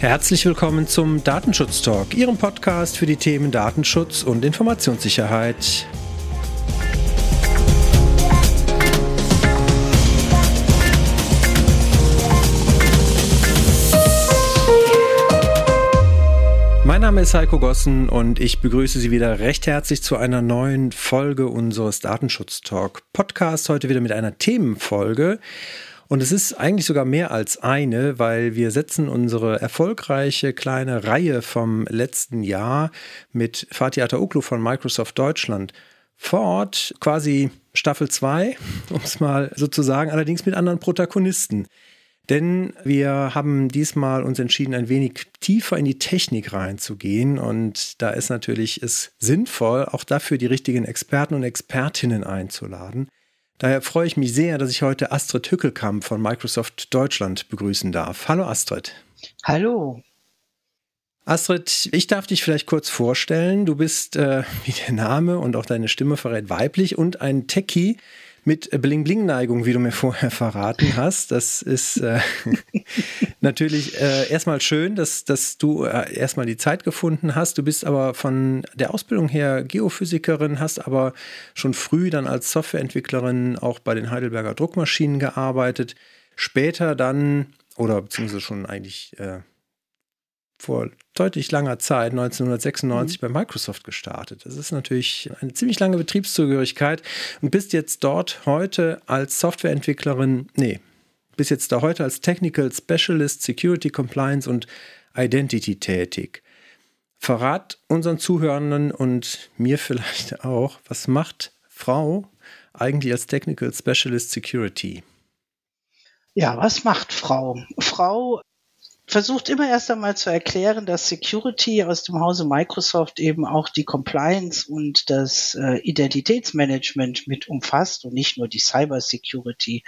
Herzlich willkommen zum Datenschutz Talk, Ihrem Podcast für die Themen Datenschutz und Informationssicherheit. Mein Name ist Heiko Gossen und ich begrüße Sie wieder recht herzlich zu einer neuen Folge unseres Datenschutz Talk Podcasts. Heute wieder mit einer Themenfolge. Und es ist eigentlich sogar mehr als eine, weil wir setzen unsere erfolgreiche kleine Reihe vom letzten Jahr mit Fatih Ataoglu von Microsoft Deutschland fort, quasi Staffel 2, um es mal so zu sagen, allerdings mit anderen Protagonisten. Denn wir haben diesmal uns entschieden, ein wenig tiefer in die Technik reinzugehen. Und da ist natürlich es sinnvoll, auch dafür die richtigen Experten und Expertinnen einzuladen. Daher freue ich mich sehr, dass ich heute Astrid Hückelkamp von Microsoft Deutschland begrüßen darf. Hallo Astrid. Hallo. Astrid, ich darf dich vielleicht kurz vorstellen. Du bist, äh, wie der Name und auch deine Stimme verrät, weiblich und ein Techie, mit Bling-Bling-Neigung, wie du mir vorher verraten hast. Das ist äh, natürlich äh, erstmal schön, dass, dass du äh, erstmal die Zeit gefunden hast. Du bist aber von der Ausbildung her Geophysikerin, hast aber schon früh dann als Softwareentwicklerin auch bei den Heidelberger Druckmaschinen gearbeitet. Später dann, oder beziehungsweise schon eigentlich äh, vor deutlich langer Zeit, 1996, mhm. bei Microsoft gestartet. Das ist natürlich eine ziemlich lange Betriebszugehörigkeit und bist jetzt dort heute als Softwareentwicklerin, nee, bist jetzt da heute als Technical Specialist, Security Compliance und Identity tätig. Verrat unseren Zuhörenden und mir vielleicht auch, was macht Frau eigentlich als Technical Specialist Security? Ja, was macht Frau? Frau versucht immer erst einmal zu erklären, dass Security aus dem Hause Microsoft eben auch die Compliance und das äh, Identitätsmanagement mit umfasst und nicht nur die Cyber Security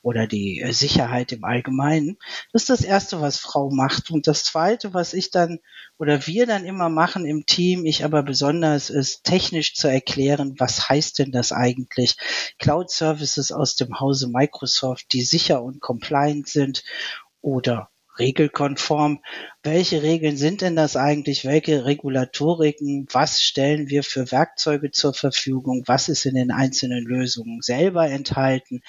oder die äh, Sicherheit im Allgemeinen. Das ist das Erste, was Frau macht. Und das Zweite, was ich dann oder wir dann immer machen im Team, ich aber besonders ist, technisch zu erklären, was heißt denn das eigentlich? Cloud Services aus dem Hause Microsoft, die sicher und compliant sind oder regelkonform. Welche Regeln sind denn das eigentlich? Welche Regulatoriken? Was stellen wir für Werkzeuge zur Verfügung? Was ist in den einzelnen Lösungen selber enthalten?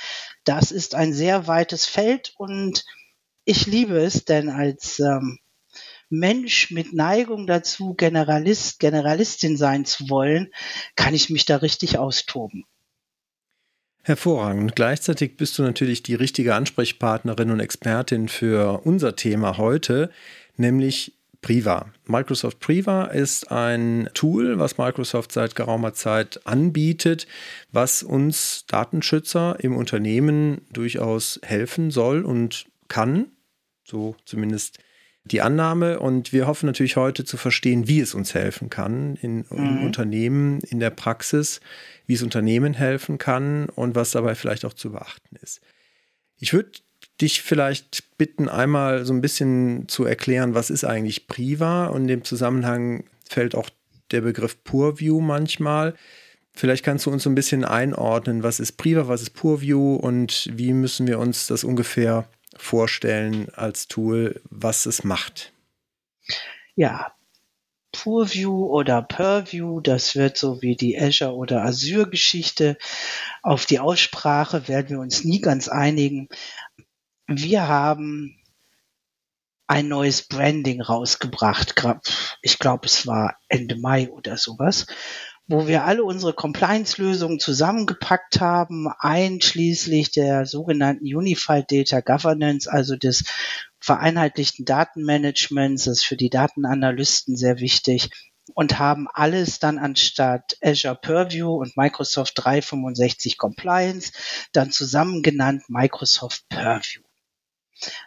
Das ist ein sehr weites Feld und ich liebe es, denn als ähm, Mensch mit Neigung dazu, Generalist, Generalistin sein zu wollen, kann ich mich da richtig austoben. Hervorragend. Gleichzeitig bist du natürlich die richtige Ansprechpartnerin und Expertin für unser Thema heute, nämlich Priva. Microsoft Priva ist ein Tool, was Microsoft seit geraumer Zeit anbietet, was uns Datenschützer im Unternehmen durchaus helfen soll und kann, so zumindest die Annahme. Und wir hoffen natürlich heute zu verstehen, wie es uns helfen kann in, mhm. Unternehmen, in der Praxis, wie es Unternehmen helfen kann und was dabei vielleicht auch zu beachten ist. Ich würde dich vielleicht bitten, einmal so ein bisschen zu erklären, was ist eigentlich Priva und in dem Zusammenhang fällt auch der Begriff Purview manchmal. Vielleicht kannst du uns so ein bisschen einordnen, was ist Priva, was ist Purview und wie müssen wir uns das ungefähr vorstellen als Tool, was es macht? Ja, Purview oder Purview, das wird so wie die Azure oder Azure Geschichte. Auf die Aussprache werden wir uns nie ganz einigen. Wir haben ein neues Branding rausgebracht. Ich glaube, es war Ende Mai oder sowas wo wir alle unsere Compliance-Lösungen zusammengepackt haben, einschließlich der sogenannten Unified Data Governance, also des vereinheitlichten Datenmanagements, das ist für die Datenanalysten sehr wichtig und haben alles dann anstatt Azure Purview und Microsoft 365 Compliance dann zusammen genannt Microsoft Purview.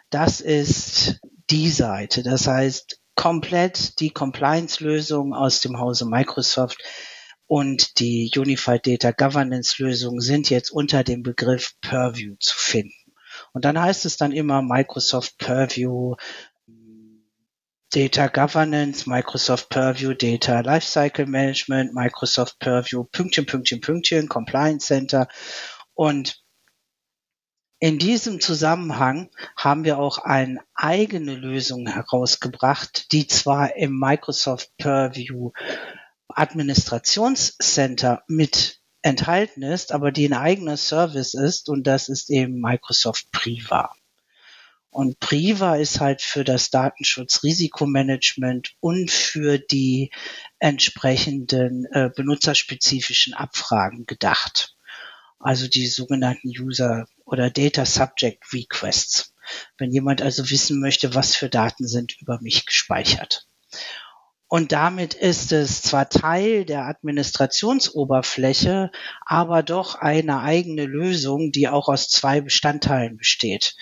Das ist die Seite, das heißt komplett die Compliance-Lösung aus dem Hause Microsoft und die Unified Data Governance Lösungen sind jetzt unter dem Begriff Purview zu finden. Und dann heißt es dann immer Microsoft Purview Data Governance, Microsoft Purview Data Lifecycle Management, Microsoft Purview Pünktchen, Pünktchen, Pünktchen, Compliance Center. Und In diesem Zusammenhang haben wir auch eine eigene Lösung herausgebracht, die zwar im Microsoft Purview Administrationscenter mit enthalten ist, aber die ein eigener Service ist und das ist eben Microsoft Priva. Und Priva ist halt für das Datenschutzrisikomanagement und für die entsprechenden äh, benutzerspezifischen Abfragen gedacht. Also die sogenannten User oder Data Subject Requests. Wenn jemand also wissen möchte, was für Daten sind über mich gespeichert. Und damit ist es zwar Teil der Administrationsoberfläche, aber doch eine eigene Lösung, die auch aus zwei Bestandteilen besteht.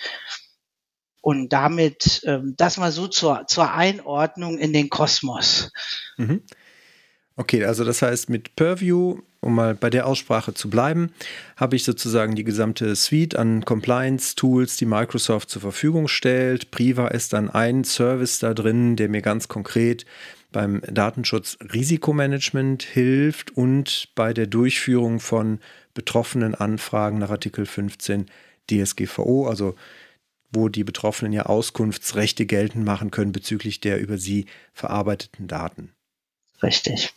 Und damit, ähm, das mal so zur, zur Einordnung in den Kosmos. Mhm. Okay, also das heißt, mit Purview, um mal bei der Aussprache zu bleiben, habe ich sozusagen die gesamte Suite an Compliance-Tools, die Microsoft zur Verfügung stellt. Priva ist dann ein Service da drin, der mir ganz konkret beim Datenschutz Risikomanagement hilft und bei der Durchführung von betroffenen Anfragen nach Artikel 15 DSGVO, also wo die Betroffenen ja Auskunftsrechte geltend machen können bezüglich der über sie verarbeiteten Daten. Richtig.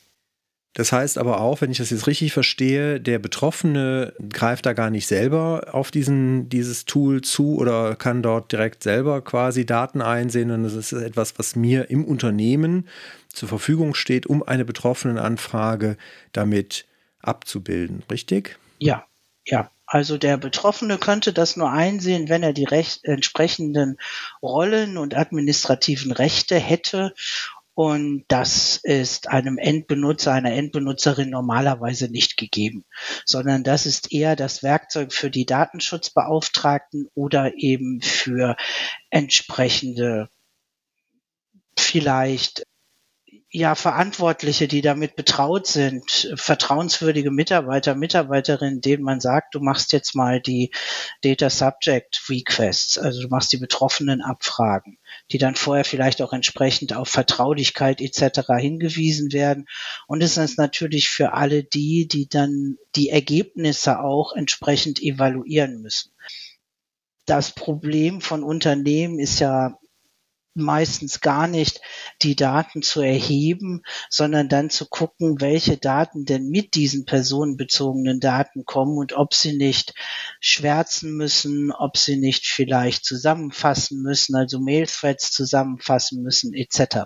Das heißt aber auch, wenn ich das jetzt richtig verstehe, der Betroffene greift da gar nicht selber auf diesen, dieses Tool zu oder kann dort direkt selber quasi Daten einsehen. Und das ist etwas, was mir im Unternehmen zur Verfügung steht, um eine Betroffenenanfrage damit abzubilden. Richtig? Ja, ja. Also der Betroffene könnte das nur einsehen, wenn er die recht, entsprechenden Rollen und administrativen Rechte hätte und das ist einem Endbenutzer, einer Endbenutzerin normalerweise nicht gegeben, sondern das ist eher das Werkzeug für die Datenschutzbeauftragten oder eben für entsprechende vielleicht ja, Verantwortliche, die damit betraut sind, vertrauenswürdige Mitarbeiter, Mitarbeiterinnen, denen man sagt, du machst jetzt mal die Data Subject Requests, also du machst die betroffenen Abfragen, die dann vorher vielleicht auch entsprechend auf Vertraulichkeit etc. hingewiesen werden. Und es ist natürlich für alle die, die dann die Ergebnisse auch entsprechend evaluieren müssen. Das Problem von Unternehmen ist ja meistens gar nicht, die Daten zu erheben, sondern dann zu gucken, welche Daten denn mit diesen personenbezogenen Daten kommen und ob sie nicht schwärzen müssen, ob sie nicht vielleicht zusammenfassen müssen, also Mail-Threads zusammenfassen müssen, etc.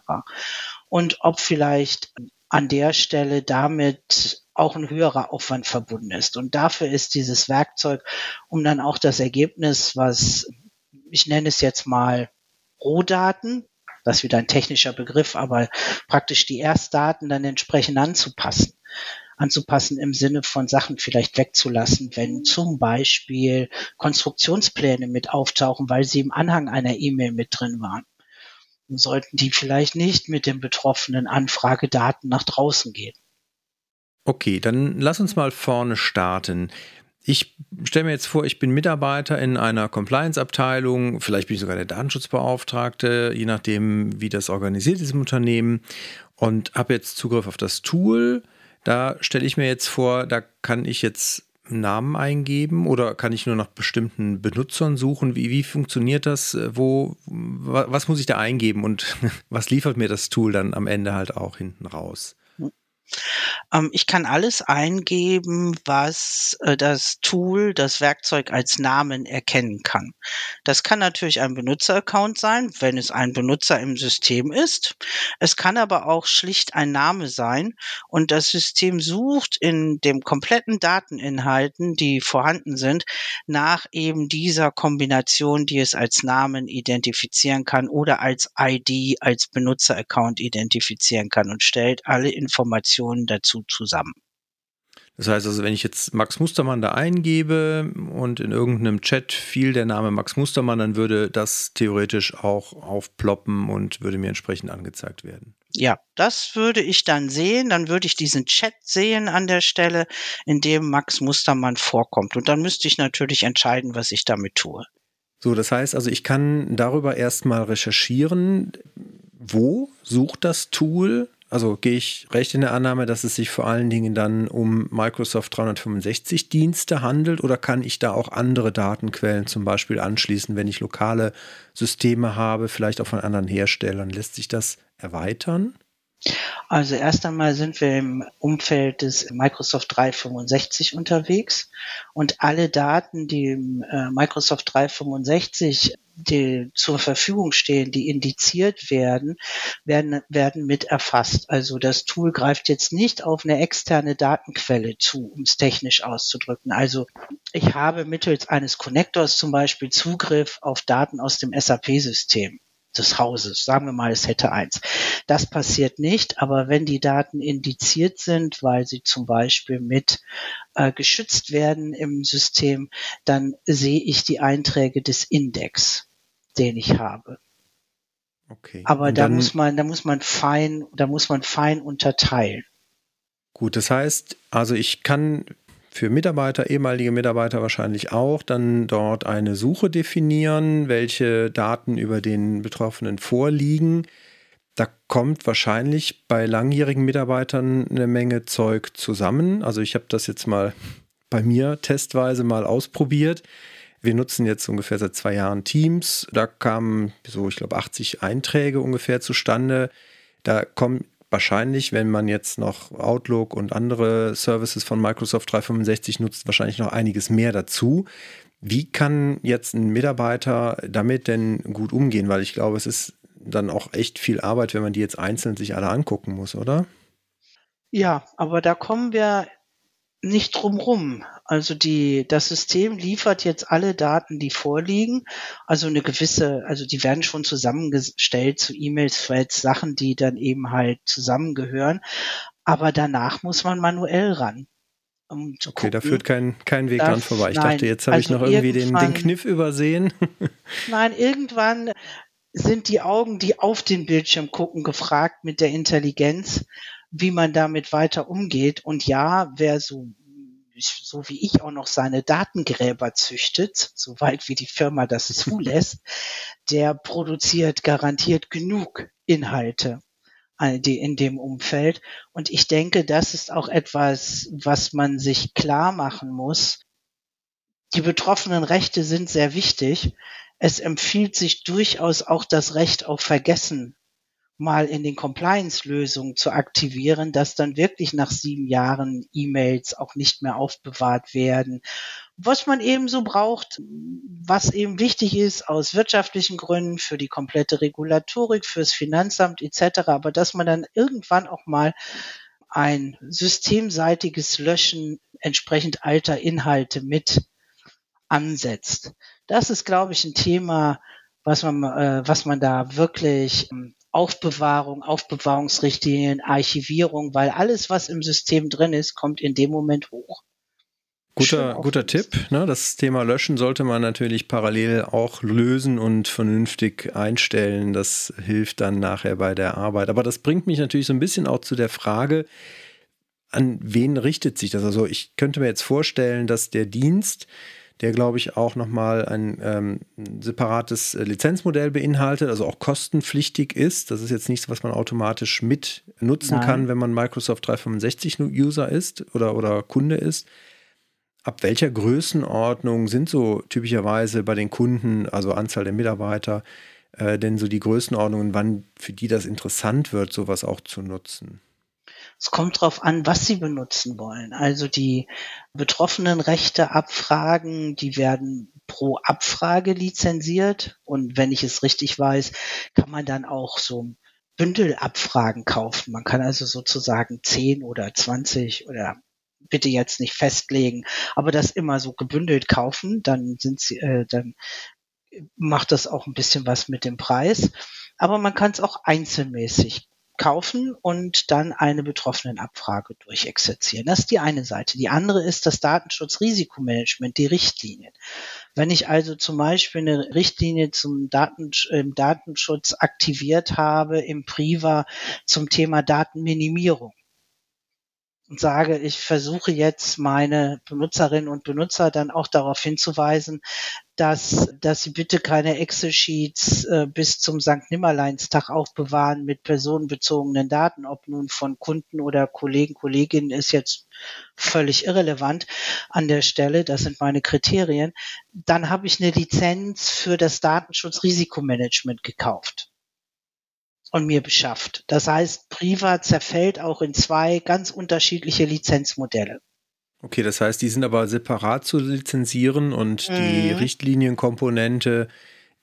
Und ob vielleicht an der Stelle damit auch ein höherer Aufwand verbunden ist. Und dafür ist dieses Werkzeug, um dann auch das Ergebnis, was ich nenne es jetzt mal Rohdaten, das ist wieder ein technischer Begriff, aber praktisch die Erstdaten dann entsprechend anzupassen. Anzupassen im Sinne von Sachen vielleicht wegzulassen, wenn zum Beispiel Konstruktionspläne mit auftauchen, weil sie im Anhang einer E-Mail mit drin waren. Dann sollten die vielleicht nicht mit den betroffenen Anfragedaten nach draußen gehen. Okay, dann lass uns mal vorne starten. Ich stelle mir jetzt vor, ich bin Mitarbeiter in einer Compliance-Abteilung, vielleicht bin ich sogar der Datenschutzbeauftragte, je nachdem, wie das organisiert ist im Unternehmen und habe jetzt Zugriff auf das Tool. Da stelle ich mir jetzt vor, da kann ich jetzt Namen eingeben oder kann ich nur nach bestimmten Benutzern suchen? Wie, wie funktioniert das? Wo, was muss ich da eingeben und was liefert mir das Tool dann am Ende halt auch hinten raus? Ähm, ich kann alles eingeben, was äh, das Tool, das Werkzeug als Namen erkennen kann. Das kann natürlich ein Benutzeraccount sein, wenn es ein Benutzer im System ist. Es kann aber auch schlicht ein Name sein und das System sucht in dem kompletten Dateninhalten, die vorhanden sind, nach eben dieser Kombination, die es als Namen identifizieren kann oder als ID, als Benutzeraccount identifizieren kann und stellt alle Informationen Informationen dazu zusammen. Das heißt also, wenn ich jetzt Max Mustermann da eingebe und in irgendeinem Chat fiel der Name Max Mustermann, dann würde das theoretisch auch aufploppen und würde mir entsprechend angezeigt werden. Ja, das würde ich dann sehen. Dann würde ich diesen Chat sehen an der Stelle, in dem Max Mustermann vorkommt. Und dann müsste ich natürlich entscheiden, was ich damit tue. So, das heißt also, ich kann darüber erstmal recherchieren, wo sucht das Tool Also gehe ich recht in der Annahme, dass es sich vor allen Dingen dann um Microsoft 365 Dienste handelt oder kann ich da auch andere Datenquellen zum Beispiel anschließen, wenn ich lokale Systeme habe, vielleicht auch von anderen Herstellern? Lässt sich das erweitern? Also erst einmal sind wir im Umfeld des Microsoft 365 unterwegs und alle Daten, die im äh, Microsoft 365 die zur Verfügung stehen, die indiziert werden, werden, werden mit erfasst. Also das Tool greift jetzt nicht auf eine externe Datenquelle zu, um es technisch auszudrücken. Also ich habe mittels eines Connectors zum Beispiel Zugriff auf Daten aus dem SAP-System des Hauses. Sagen wir mal, es hätte eins. Das passiert nicht, aber wenn die Daten indiziert sind, weil sie zum Beispiel mit äh, geschützt werden im System, dann sehe ich die Einträge des Index, den ich habe. Okay. Aber da muss man, da muss man fein, da muss man fein unterteilen. Gut, das heißt, also ich kann für Mitarbeiter, ehemalige Mitarbeiter wahrscheinlich auch, dann dort eine Suche definieren, welche Daten über den Betroffenen vorliegen. Da kommt wahrscheinlich bei langjährigen Mitarbeitern eine Menge Zeug zusammen. Also ich habe das jetzt mal bei mir testweise mal ausprobiert. Wir nutzen jetzt ungefähr seit zwei Jahren Teams. Da kamen so, ich glaube, 80 Einträge ungefähr zustande. Da kommen wahrscheinlich, wenn man jetzt noch Outlook und andere Services von Microsoft 365 nutzt, wahrscheinlich noch einiges mehr dazu. Wie kann jetzt ein Mitarbeiter damit denn gut umgehen? Weil ich glaube, es ist dann auch echt viel Arbeit, wenn man die jetzt einzeln sich alle angucken muss, oder? Ja, aber da kommen wir nicht drumrum. Also die, das System liefert jetzt alle Daten, die vorliegen. Also eine gewisse, also die werden schon zusammengestellt zu E-Mails, Threads, Sachen, die dann eben halt zusammengehören. Aber danach muss man manuell ran. Um okay, gucken, da führt kein, kein Weg dran vorbei. Ich nein, dachte, jetzt habe also ich noch irgendwie den, den Kniff übersehen. nein, irgendwann sind die Augen, die auf den Bildschirm gucken, gefragt mit der Intelligenz wie man damit weiter umgeht. Und ja, wer so so wie ich auch noch seine Datengräber züchtet, soweit wie die Firma das zulässt, der produziert garantiert genug Inhalte die in dem Umfeld. Und ich denke, das ist auch etwas, was man sich klar machen muss. Die betroffenen Rechte sind sehr wichtig. Es empfiehlt sich durchaus auch das Recht auf Vergessen mal in den Compliance-Lösungen zu aktivieren, dass dann wirklich nach sieben Jahren E-Mails auch nicht mehr aufbewahrt werden. Was man eben so braucht, was eben wichtig ist aus wirtschaftlichen Gründen für die komplette Regulatorik, fürs Finanzamt etc., aber dass man dann irgendwann auch mal ein systemseitiges Löschen entsprechend alter Inhalte mit ansetzt. Das ist, glaube ich, ein Thema, was man, äh, was man da wirklich ähm, Aufbewahrung, Aufbewahrungsrichtlinien, Archivierung, weil alles, was im System drin ist, kommt in dem Moment hoch. Guter, guter Tipp. Ne? Das Thema Löschen sollte man natürlich parallel auch lösen und vernünftig einstellen. Das hilft dann nachher bei der Arbeit. Aber das bringt mich natürlich so ein bisschen auch zu der Frage, an wen richtet sich das? Also ich könnte mir jetzt vorstellen, dass der Dienst der, glaube ich, auch nochmal ein ähm, separates äh, Lizenzmodell beinhaltet, also auch kostenpflichtig ist. Das ist jetzt nichts, was man automatisch mit nutzen Nein. kann, wenn man Microsoft 365-User ist oder, oder Kunde ist. Ab welcher Größenordnung sind so typischerweise bei den Kunden, also Anzahl der Mitarbeiter, äh, denn so die Größenordnungen, wann für die das interessant wird, sowas auch zu nutzen? Es kommt darauf an, was Sie benutzen wollen. Also die betroffenen Rechte abfragen, die werden pro Abfrage lizenziert. Und wenn ich es richtig weiß, kann man dann auch so Bündelabfragen kaufen. Man kann also sozusagen 10 oder 20 oder bitte jetzt nicht festlegen, aber das immer so gebündelt kaufen, dann sind sie, äh, dann macht das auch ein bisschen was mit dem Preis. Aber man kann es auch einzelmäßig kaufen und dann eine Betroffenenabfrage durchexerzieren. Das ist die eine Seite. Die andere ist das Datenschutzrisikomanagement, die Richtlinien. Wenn ich also zum Beispiel eine Richtlinie zum Daten, Datenschutz aktiviert habe im Priva zum Thema Datenminimierung, und sage, ich versuche jetzt meine Benutzerinnen und Benutzer dann auch darauf hinzuweisen, dass, dass sie bitte keine Excel-Sheets äh, bis zum St. Nimmerleinstag aufbewahren mit personenbezogenen Daten, ob nun von Kunden oder Kollegen, Kolleginnen ist jetzt völlig irrelevant an der Stelle. Das sind meine Kriterien. Dann habe ich eine Lizenz für das Datenschutzrisikomanagement gekauft und mir beschafft. Das heißt, Priva zerfällt auch in zwei ganz unterschiedliche Lizenzmodelle. Okay, das heißt, die sind aber separat zu lizenzieren und mhm. die Richtlinienkomponente,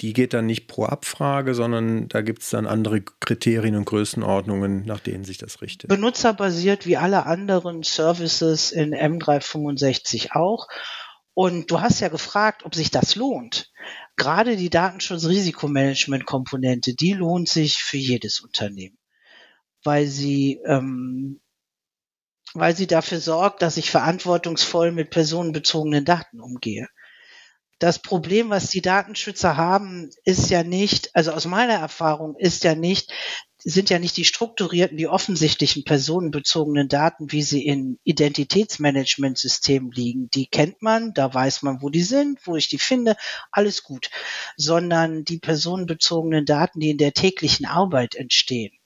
die geht dann nicht pro Abfrage, sondern da gibt es dann andere Kriterien und Größenordnungen, nach denen sich das richtet. Benutzerbasiert wie alle anderen Services in M365 auch. Und du hast ja gefragt, ob sich das lohnt. Gerade die Datenschutzrisikomanagement-Komponente, die lohnt sich für jedes Unternehmen, weil sie ähm, weil sie dafür sorgt, dass ich verantwortungsvoll mit personenbezogenen Daten umgehe. Das Problem, was die Datenschützer haben, ist ja nicht, also aus meiner Erfahrung ist ja nicht, sind ja nicht die strukturierten, die offensichtlichen personenbezogenen Daten, wie sie in Identitätsmanagementsystemen liegen. Die kennt man, da weiß man, wo die sind, wo ich die finde, alles gut. Sondern die personenbezogenen Daten, die in der täglichen Arbeit entstehen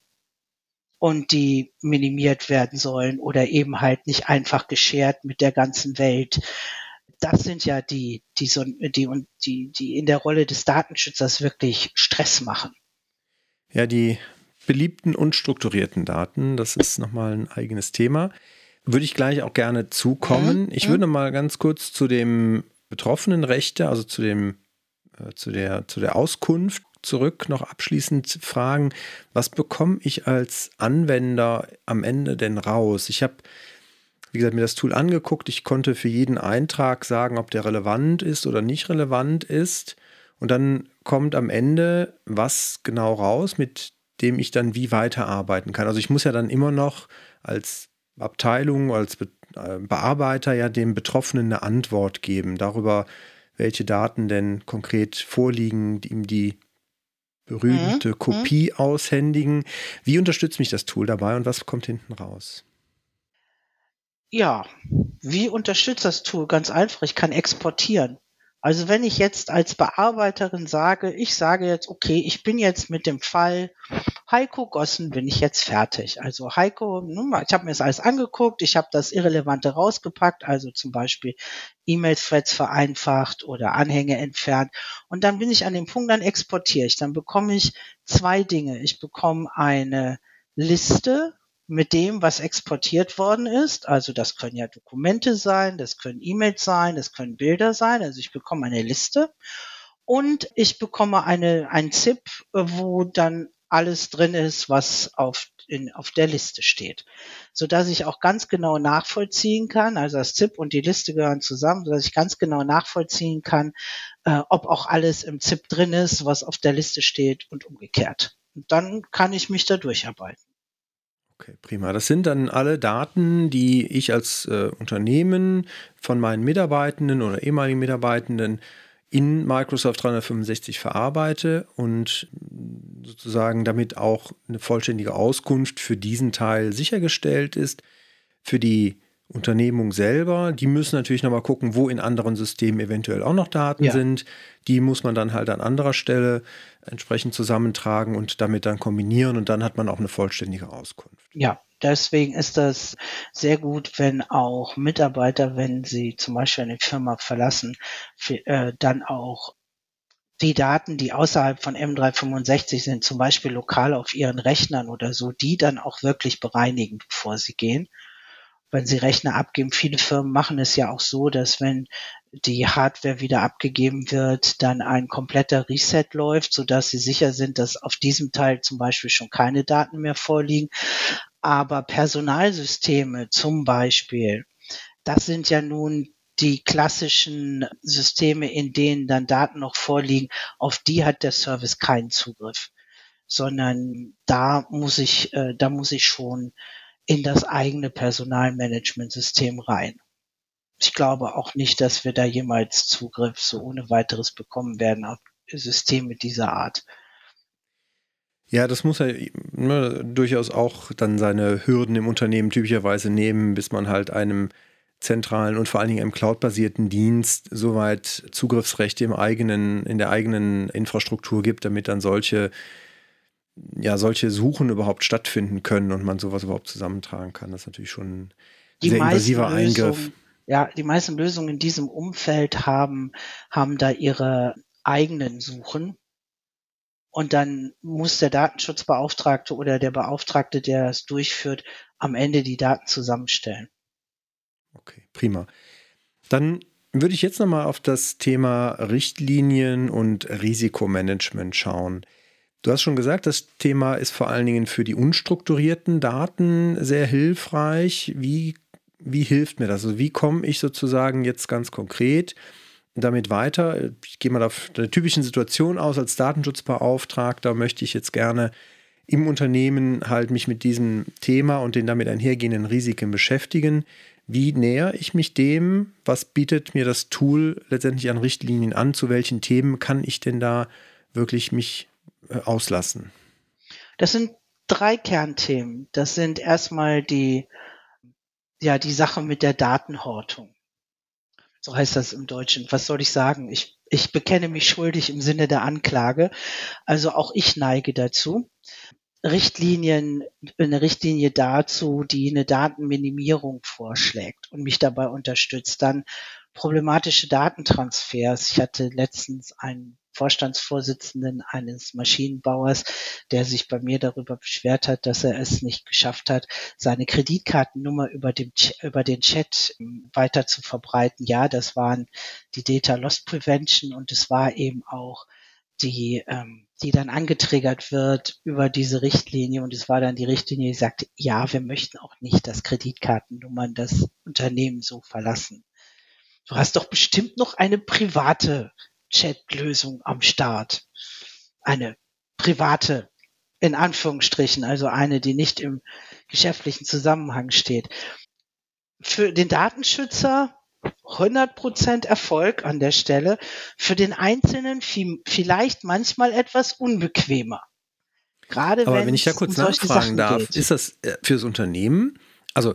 und die minimiert werden sollen oder eben halt nicht einfach geschert mit der ganzen Welt. Das sind ja die, die so, die die, die in der Rolle des Datenschützers wirklich Stress machen. Ja, die beliebten und strukturierten Daten. Das ist nochmal ein eigenes Thema. Würde ich gleich auch gerne zukommen. Mhm. Ich würde mhm. mal ganz kurz zu dem betroffenen Rechte, also zu dem äh, zu der, zu der Auskunft zurück noch abschließend fragen, was bekomme ich als Anwender am Ende denn raus? Ich habe, wie gesagt, mir das Tool angeguckt. Ich konnte für jeden Eintrag sagen, ob der relevant ist oder nicht relevant ist. Und dann kommt am Ende was genau raus, mit dem ich dann wie weiterarbeiten kann. Also ich muss ja dann immer noch als Abteilung, als Be äh, Bearbeiter ja dem Betroffenen eine Antwort geben darüber, welche Daten denn konkret vorliegen, ihm die berühmte mhm. Kopie mhm. aushändigen. Wie unterstützt mich das Tool dabei und was kommt hinten raus? Ja, wie unterstützt das Tool? Ganz einfach, ich kann exportieren. Also wenn ich jetzt als Bearbeiterin sage, ich sage jetzt, okay, ich bin jetzt mit dem Fall Heiko Gossen, bin ich jetzt fertig. Also Heiko, ich habe mir das alles angeguckt, ich habe das Irrelevante rausgepackt, also zum Beispiel E-Mail-Threads vereinfacht oder Anhänge entfernt. Und dann bin ich an dem Punkt, dann exportiere ich. Dann bekomme ich zwei Dinge. Ich bekomme eine Liste mit dem, was exportiert worden ist. Also das können ja Dokumente sein, das können E-Mails sein, das können Bilder sein. Also ich bekomme eine Liste und ich bekomme eine, ein ZIP, wo dann alles drin ist, was auf, in, auf der Liste steht. So dass ich auch ganz genau nachvollziehen kann, also das ZIP und die Liste gehören zusammen, so dass ich ganz genau nachvollziehen kann, äh, ob auch alles im ZIP drin ist, was auf der Liste steht und umgekehrt. Und dann kann ich mich da durcharbeiten. Okay, prima. Das sind dann alle Daten, die ich als äh, Unternehmen von meinen Mitarbeitenden oder ehemaligen Mitarbeitenden in Microsoft 365 verarbeite und sozusagen damit auch eine vollständige Auskunft für diesen Teil sichergestellt ist. Für die Unternehmung selber, die müssen natürlich nochmal gucken, wo in anderen Systemen eventuell auch noch Daten ja. sind. Die muss man dann halt an anderer Stelle entsprechend zusammentragen und damit dann kombinieren und dann hat man auch eine vollständige Auskunft. Ja, deswegen ist das sehr gut, wenn auch Mitarbeiter, wenn sie zum Beispiel eine Firma verlassen, äh, dann auch die Daten, die außerhalb von M365 sind, zum Beispiel lokal auf ihren Rechnern oder so, die dann auch wirklich bereinigen, bevor sie gehen wenn sie Rechner abgeben. Viele Firmen machen es ja auch so, dass wenn die Hardware wieder abgegeben wird, dann ein kompletter Reset läuft, so dass sie sicher sind, dass auf diesem Teil zum Beispiel schon keine Daten mehr vorliegen. Aber Personalsysteme zum Beispiel, das sind ja nun die klassischen Systeme, in denen dann Daten noch vorliegen, auf die hat der Service keinen Zugriff, sondern da muss ich, äh, da muss ich schon in das eigene Personalmanagementsystem rein. Ich glaube auch nicht, dass wir da jemals Zugriff so ohne weiteres bekommen werden auf Systeme dieser Art. Ja, das muss er ne, durchaus auch dann seine Hürden im Unternehmen typischerweise nehmen, bis man halt einem zentralen und vor allen Dingen einem cloudbasierten Dienst soweit Zugriffsrechte im eigenen, in der eigenen Infrastruktur gibt, damit dann solche, ja, solche Suchen überhaupt stattfinden können und man sowas überhaupt zusammentragen kann. Das ist natürlich schon ein die sehr invasiver Eingriff. Ja, die meisten Lösungen in diesem Umfeld haben, haben da ihre eigenen Suchen. Und dann muss der Datenschutzbeauftragte oder der Beauftragte, der es durchführt, am Ende die Daten zusammenstellen. Okay, prima. Dann würde ich jetzt nochmal auf das Thema Richtlinien und Risikomanagement schauen. Du hast schon gesagt, das Thema ist vor allen Dingen für die unstrukturierten Daten sehr hilfreich. Wie, wie hilft mir das? Also wie komme ich sozusagen jetzt ganz konkret damit weiter? Ich gehe mal auf eine typischen Situation aus. Als Datenschutzbeauftragter möchte ich jetzt gerne im Unternehmen halt mich mit diesem Thema und den damit einhergehenden Risiken beschäftigen. Wie näher ich mich dem? Was bietet mir das Tool letztendlich an Richtlinien an? Zu welchen Themen kann ich denn da wirklich mich auslassen? Das sind drei Kernthemen. Das sind erstmal die, ja, die Sache mit der Datenhortung. So heißt das im Deutschen. Was soll ich sagen? Ich, ich bekenne mich schuldig im Sinne der Anklage. Also auch ich neige dazu. Richtlinien, eine Richtlinie dazu, die eine Datenminimierung vorschlägt und mich dabei unterstützt. Dann problematische Datentransfers. Ich hatte letztens einen Vorstandsvorsitzenden eines Maschinenbauers, der sich bei mir darüber beschwert hat, dass er es nicht geschafft hat, seine Kreditkartennummer über, dem, über den Chat ähm, weiter zu verbreiten. Ja, das waren die Data Loss Prevention und es war eben auch die, ähm, die dann angetriggert wird über diese Richtlinie. Und es war dann die Richtlinie, die sagte, ja, wir möchten auch nicht, dass Kreditkartennummern das Unternehmen so verlassen. Du hast doch bestimmt noch eine private Chat-Lösung am Start. Eine private, in Anführungsstrichen, also eine, die nicht im geschäftlichen Zusammenhang steht. Für den Datenschützer 100% Erfolg an der Stelle, für den Einzelnen vielleicht manchmal etwas unbequemer. Gerade Aber wenn, ich da kurz um nachfragen darf, geht. ist das äh, fürs Unternehmen, also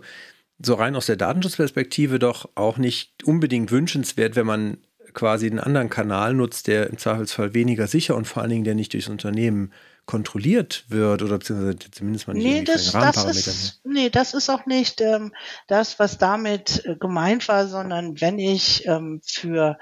so rein aus der Datenschutzperspektive doch auch nicht unbedingt wünschenswert, wenn man quasi einen anderen Kanal nutzt, der im Zweifelsfall weniger sicher und vor allen Dingen der nicht durchs Unternehmen kontrolliert wird oder beziehungsweise zumindest mal nicht nee, das, das ist, nee, das ist auch nicht ähm, das, was damit äh, gemeint war, sondern wenn ich ähm, für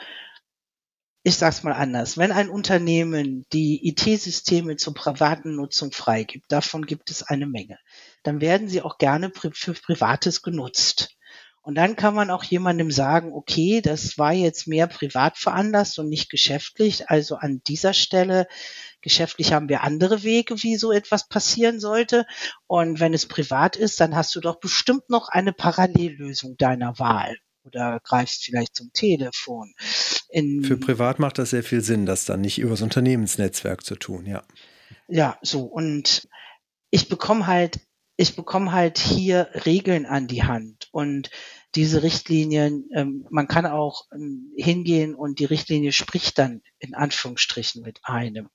ich sag's mal anders, wenn ein Unternehmen die IT-Systeme zur privaten Nutzung freigibt, davon gibt es eine Menge, dann werden sie auch gerne für Privates genutzt. Und dann kann man auch jemandem sagen, okay, das war jetzt mehr privat veranlasst und nicht geschäftlich. Also an dieser Stelle geschäftlich haben wir andere Wege, wie so etwas passieren sollte. Und wenn es privat ist, dann hast du doch bestimmt noch eine Parallellösung deiner Wahl oder greifst vielleicht zum Telefon. In Für privat macht das sehr viel Sinn, das dann nicht übers Unternehmensnetzwerk zu tun, ja. Ja, so. Und ich bekomme halt ich bekomme halt hier Regeln an die Hand und diese Richtlinien, ähm, man kann auch ähm, hingehen und die Richtlinie spricht dann in Anführungsstrichen mit einem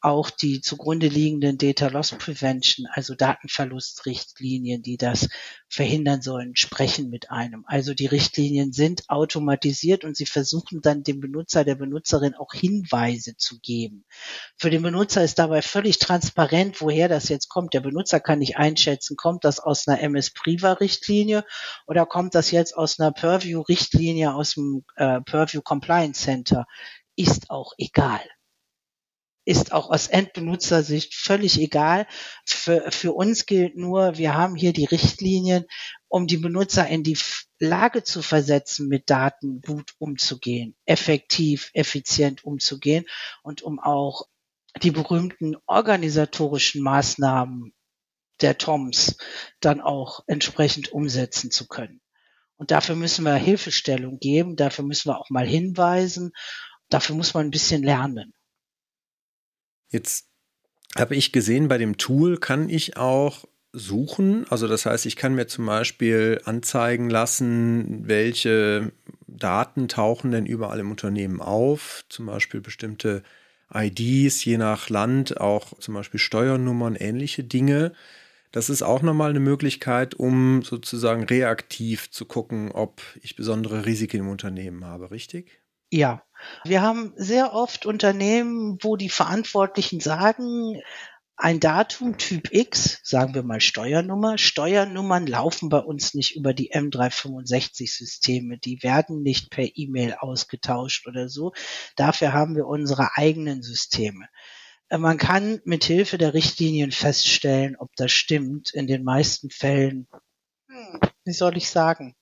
auch die zugrunde liegenden Data Loss Prevention, also Datenverlustrichtlinien, die das verhindern sollen, sprechen mit einem. Also die Richtlinien sind automatisiert und sie versuchen dann dem Benutzer, der Benutzerin auch Hinweise zu geben. Für den Benutzer ist dabei völlig transparent, woher das jetzt kommt. Der Benutzer kann nicht einschätzen, kommt das aus einer MS Priva Richtlinie oder kommt das jetzt aus einer Purview Richtlinie aus dem äh, Purview Compliance Center? Ist auch egal ist auch aus Endbenutzersicht völlig egal. Für, für uns gilt nur, wir haben hier die Richtlinien, um die Benutzer in die Lage zu versetzen, mit Daten gut umzugehen, effektiv, effizient umzugehen und um auch die berühmten organisatorischen Maßnahmen der TOMs dann auch entsprechend umsetzen zu können. Und dafür müssen wir Hilfestellung geben, dafür müssen wir auch mal hinweisen, dafür muss man ein bisschen lernen. Jetzt habe ich gesehen, bei dem Tool kann ich auch suchen. Also das heißt, ich kann mir zum Beispiel anzeigen lassen, welche Daten tauchen denn überall im Unternehmen auf. Zum Beispiel bestimmte IDs, je nach Land auch zum Beispiel Steuernummern, ähnliche Dinge. Das ist auch nochmal eine Möglichkeit, um sozusagen reaktiv zu gucken, ob ich besondere Risiken im Unternehmen habe, richtig? Ja, wir haben sehr oft Unternehmen, wo die Verantwortlichen sagen, ein Datum Typ X, sagen wir mal Steuernummer. Steuernummern laufen bei uns nicht über die M365-Systeme. Die werden nicht per E-Mail ausgetauscht oder so. Dafür haben wir unsere eigenen Systeme. Äh, man kann mit Hilfe der Richtlinien feststellen, ob das stimmt. In den meisten Fällen, hm, wie soll ich sagen,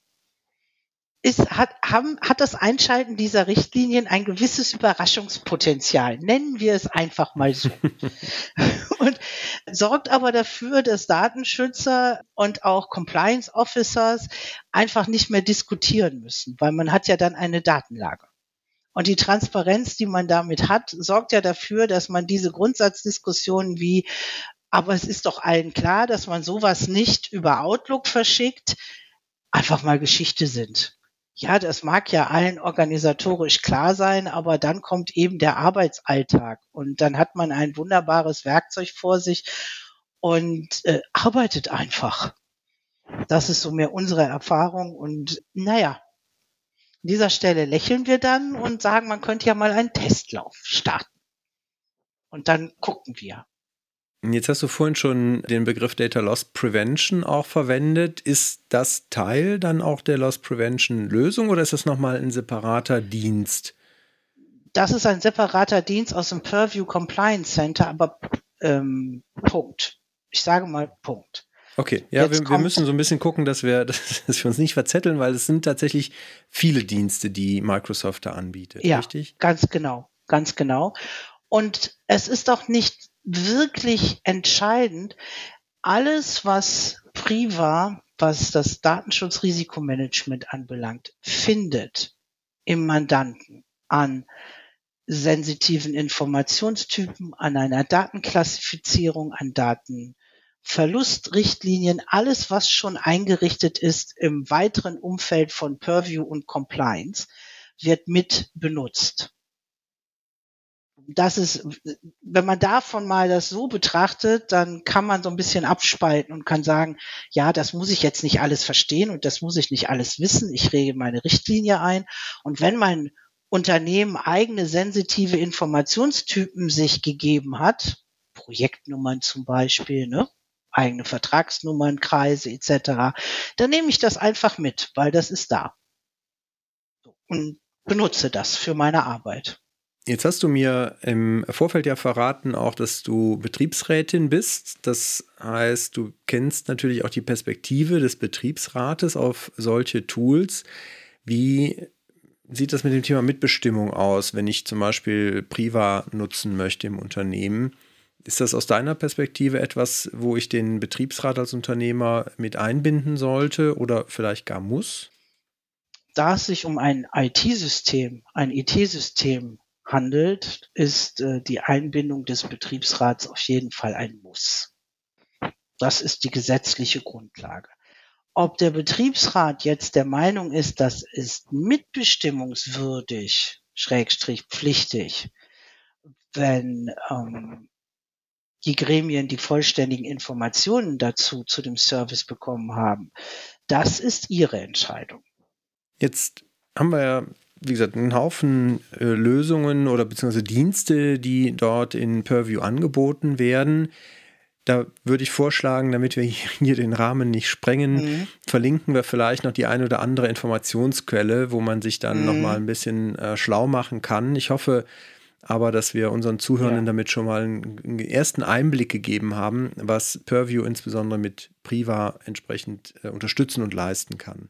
ist, hat, haben, hat das Einschalten dieser Richtlinien ein gewisses Überraschungspotenzial. Nennen wir es einfach mal so. und sorgt aber dafür, dass Datenschützer und auch Compliance Officers einfach nicht mehr diskutieren müssen, weil man hat ja dann eine Datenlage. Und die Transparenz, die man damit hat, sorgt ja dafür, dass man diese Grundsatzdiskussionen wie, aber es ist doch allen klar, dass man sowas nicht über Outlook verschickt, einfach mal Geschichte sind. Ja, das mag ja allen organisatorisch klar sein, aber dann kommt eben der Arbeitsalltag und dann hat man ein wunderbares Werkzeug vor sich und äh, arbeitet einfach. Das ist so mehr unsere Erfahrung und naja, an dieser Stelle lächeln wir dann und sagen, man könnte ja mal einen Testlauf starten. Und dann gucken wir. Jetzt hast du vorhin schon den Begriff Data Loss Prevention auch verwendet. Ist das Teil dann auch der Loss Prevention Lösung oder ist das nochmal ein separater Dienst? Das ist ein separater Dienst aus dem Purview Compliance Center, aber ähm, Punkt. Ich sage mal Punkt. Okay, ja, wir, wir, müssen so ein bisschen gucken, dass wir, dass wir uns nicht verzetteln, weil es sind tatsächlich viele Dienste, die Microsoft da anbietet. Ja, richtig? ganz genau, ganz genau. Und es ist auch nicht wirklich entscheidend. Alles, was Priva, was das Datenschutzrisikomanagement anbelangt, findet im Mandanten an sensitiven Informationstypen, an einer Datenklassifizierung, an Datenverlustrichtlinien, alles, was schon eingerichtet ist im weiteren Umfeld von Purview und Compliance, wird mit benutzt das ist, wenn man davon mal das so betrachtet, dann kann man so ein bisschen abspalten und kann sagen, ja, das muss ich jetzt nicht alles verstehen und das muss ich nicht alles wissen. Ich rege meine Richtlinie ein. Und wenn mein Unternehmen eigene sensitive Informationstypen sich gegeben hat, Projektnummern zum Beispiel, ne? eigene Vertragsnummern, Kreise etc., dann nehme ich das einfach mit, weil das ist da. Und benutze das für meine Arbeit. Jetzt hast du mir im Vorfeld ja verraten auch, dass du Betriebsrätin bist. Das heißt, du kennst natürlich auch die Perspektive des Betriebsrates auf solche Tools. Wie sieht das mit dem Thema Mitbestimmung aus, wenn ich zum Beispiel Priva nutzen möchte im Unternehmen? Ist das aus deiner Perspektive etwas, wo ich den Betriebsrat als Unternehmer mit einbinden sollte oder vielleicht gar muss? Da es sich um ein IT-System, ein IT-System handelt, ist äh, die Einbindung des Betriebsrats auf jeden Fall ein Muss. Das ist die gesetzliche Grundlage. Ob der Betriebsrat jetzt der Meinung ist, das ist mitbestimmungswürdig, schrägstrich pflichtig, wenn ähm, die Gremien die vollständigen Informationen dazu zu dem Service bekommen haben, das ist ihre Entscheidung. Jetzt haben wir ja wie gesagt, einen Haufen äh, Lösungen oder beziehungsweise Dienste, die dort in Purview angeboten werden. Da würde ich vorschlagen, damit wir hier den Rahmen nicht sprengen, mhm. verlinken wir vielleicht noch die eine oder andere Informationsquelle, wo man sich dann mhm. nochmal ein bisschen äh, schlau machen kann. Ich hoffe aber, dass wir unseren Zuhörern ja. damit schon mal einen, einen, ersten Einblick gegeben haben, was Purview insbesondere mit Priva entsprechend äh, unterstützen und leisten kann.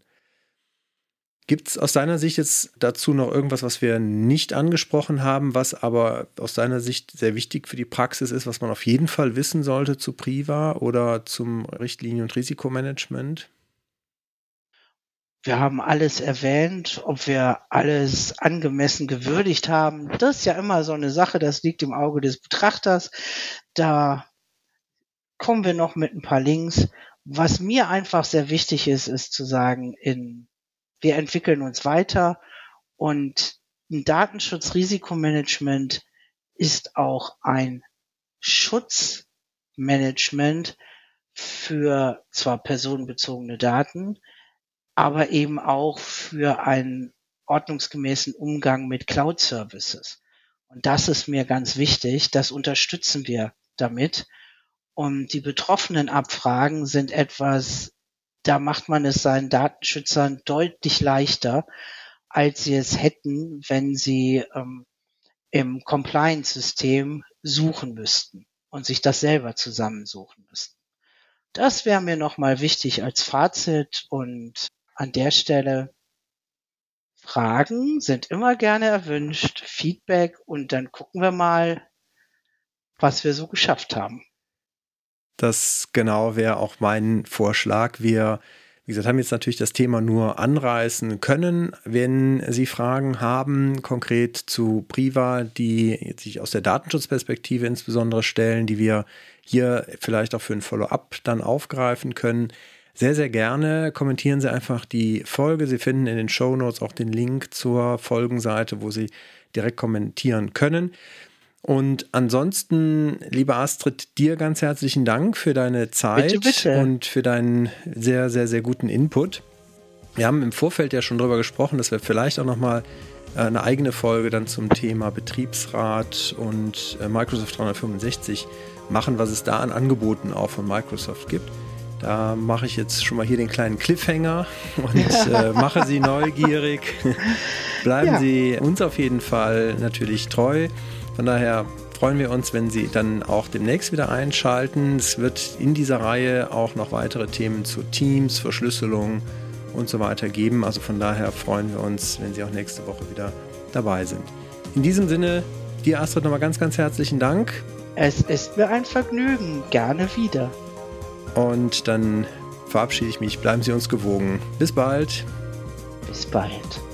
Gibt es aus deiner Sicht jetzt dazu noch irgendwas, was wir nicht angesprochen haben, was aber aus deiner Sicht sehr wichtig für die Praxis ist, was man auf jeden Fall wissen sollte zu Priva oder zum Richtlinien- und Risikomanagement? Wir haben alles erwähnt, ob wir alles angemessen gewürdigt haben. Das ist ja immer so eine Sache, das liegt im Auge des Betrachters. Da kommen wir noch mit ein paar Links. Was mir einfach sehr wichtig ist, ist zu sagen, in wir entwickeln uns weiter und ein Datenschutzrisikomanagement ist auch ein Schutzmanagement für zwar personenbezogene Daten, aber eben auch für einen ordnungsgemäßen Umgang mit Cloud Services. Und das ist mir ganz wichtig. Das unterstützen wir damit. Und die betroffenen Abfragen sind etwas, da macht man es seinen Datenschützern deutlich leichter, als sie es hätten, wenn sie ähm, im Compliance-System suchen müssten und sich das selber zusammensuchen müssten. Das wäre mir nochmal wichtig als Fazit und an der Stelle Fragen sind immer gerne erwünscht, Feedback und dann gucken wir mal, was wir so geschafft haben. Das genau wäre auch mein Vorschlag. Wir, wie gesagt, haben jetzt natürlich das Thema nur anreißen können. Wenn Sie Fragen haben, konkret zu Priva, die sich aus der Datenschutzperspektive insbesondere stellen, die wir hier vielleicht auch für ein Follow-up dann aufgreifen können, sehr, sehr gerne. Kommentieren Sie einfach die Folge. Sie finden in den Show Notes auch den Link zur Folgenseite, wo Sie direkt kommentieren können. Und ansonsten, liebe Astrid, dir ganz herzlichen Dank für deine Zeit bitte, bitte. und für deinen sehr, sehr, sehr guten Input. Wir haben im Vorfeld ja schon darüber gesprochen, dass wir vielleicht auch nochmal äh, eine eigene Folge dann zum Thema Betriebsrat und äh, Microsoft 365 machen, was es da an Angeboten auch von Microsoft gibt. Da mache ich jetzt schon mal hier den kleinen Cliffhanger und äh, mache Sie neugierig. Bleiben ja. Sie uns auf jeden Fall natürlich treu. Von daher freuen wir uns, wenn Sie dann auch demnächst wieder einschalten. Es wird in dieser Reihe auch noch weitere Themen zu Teams, Verschlüsselung und so weiter geben. Also von daher freuen wir uns, wenn Sie auch nächste Woche wieder dabei sind. In diesem Sinne, dir Astrid nochmal ganz, ganz herzlichen Dank. Es ist mir ein Vergnügen. Gerne wieder. Und dann verabschiede ich mich. Bleiben Sie uns gewogen. Bis bald. Bis bald.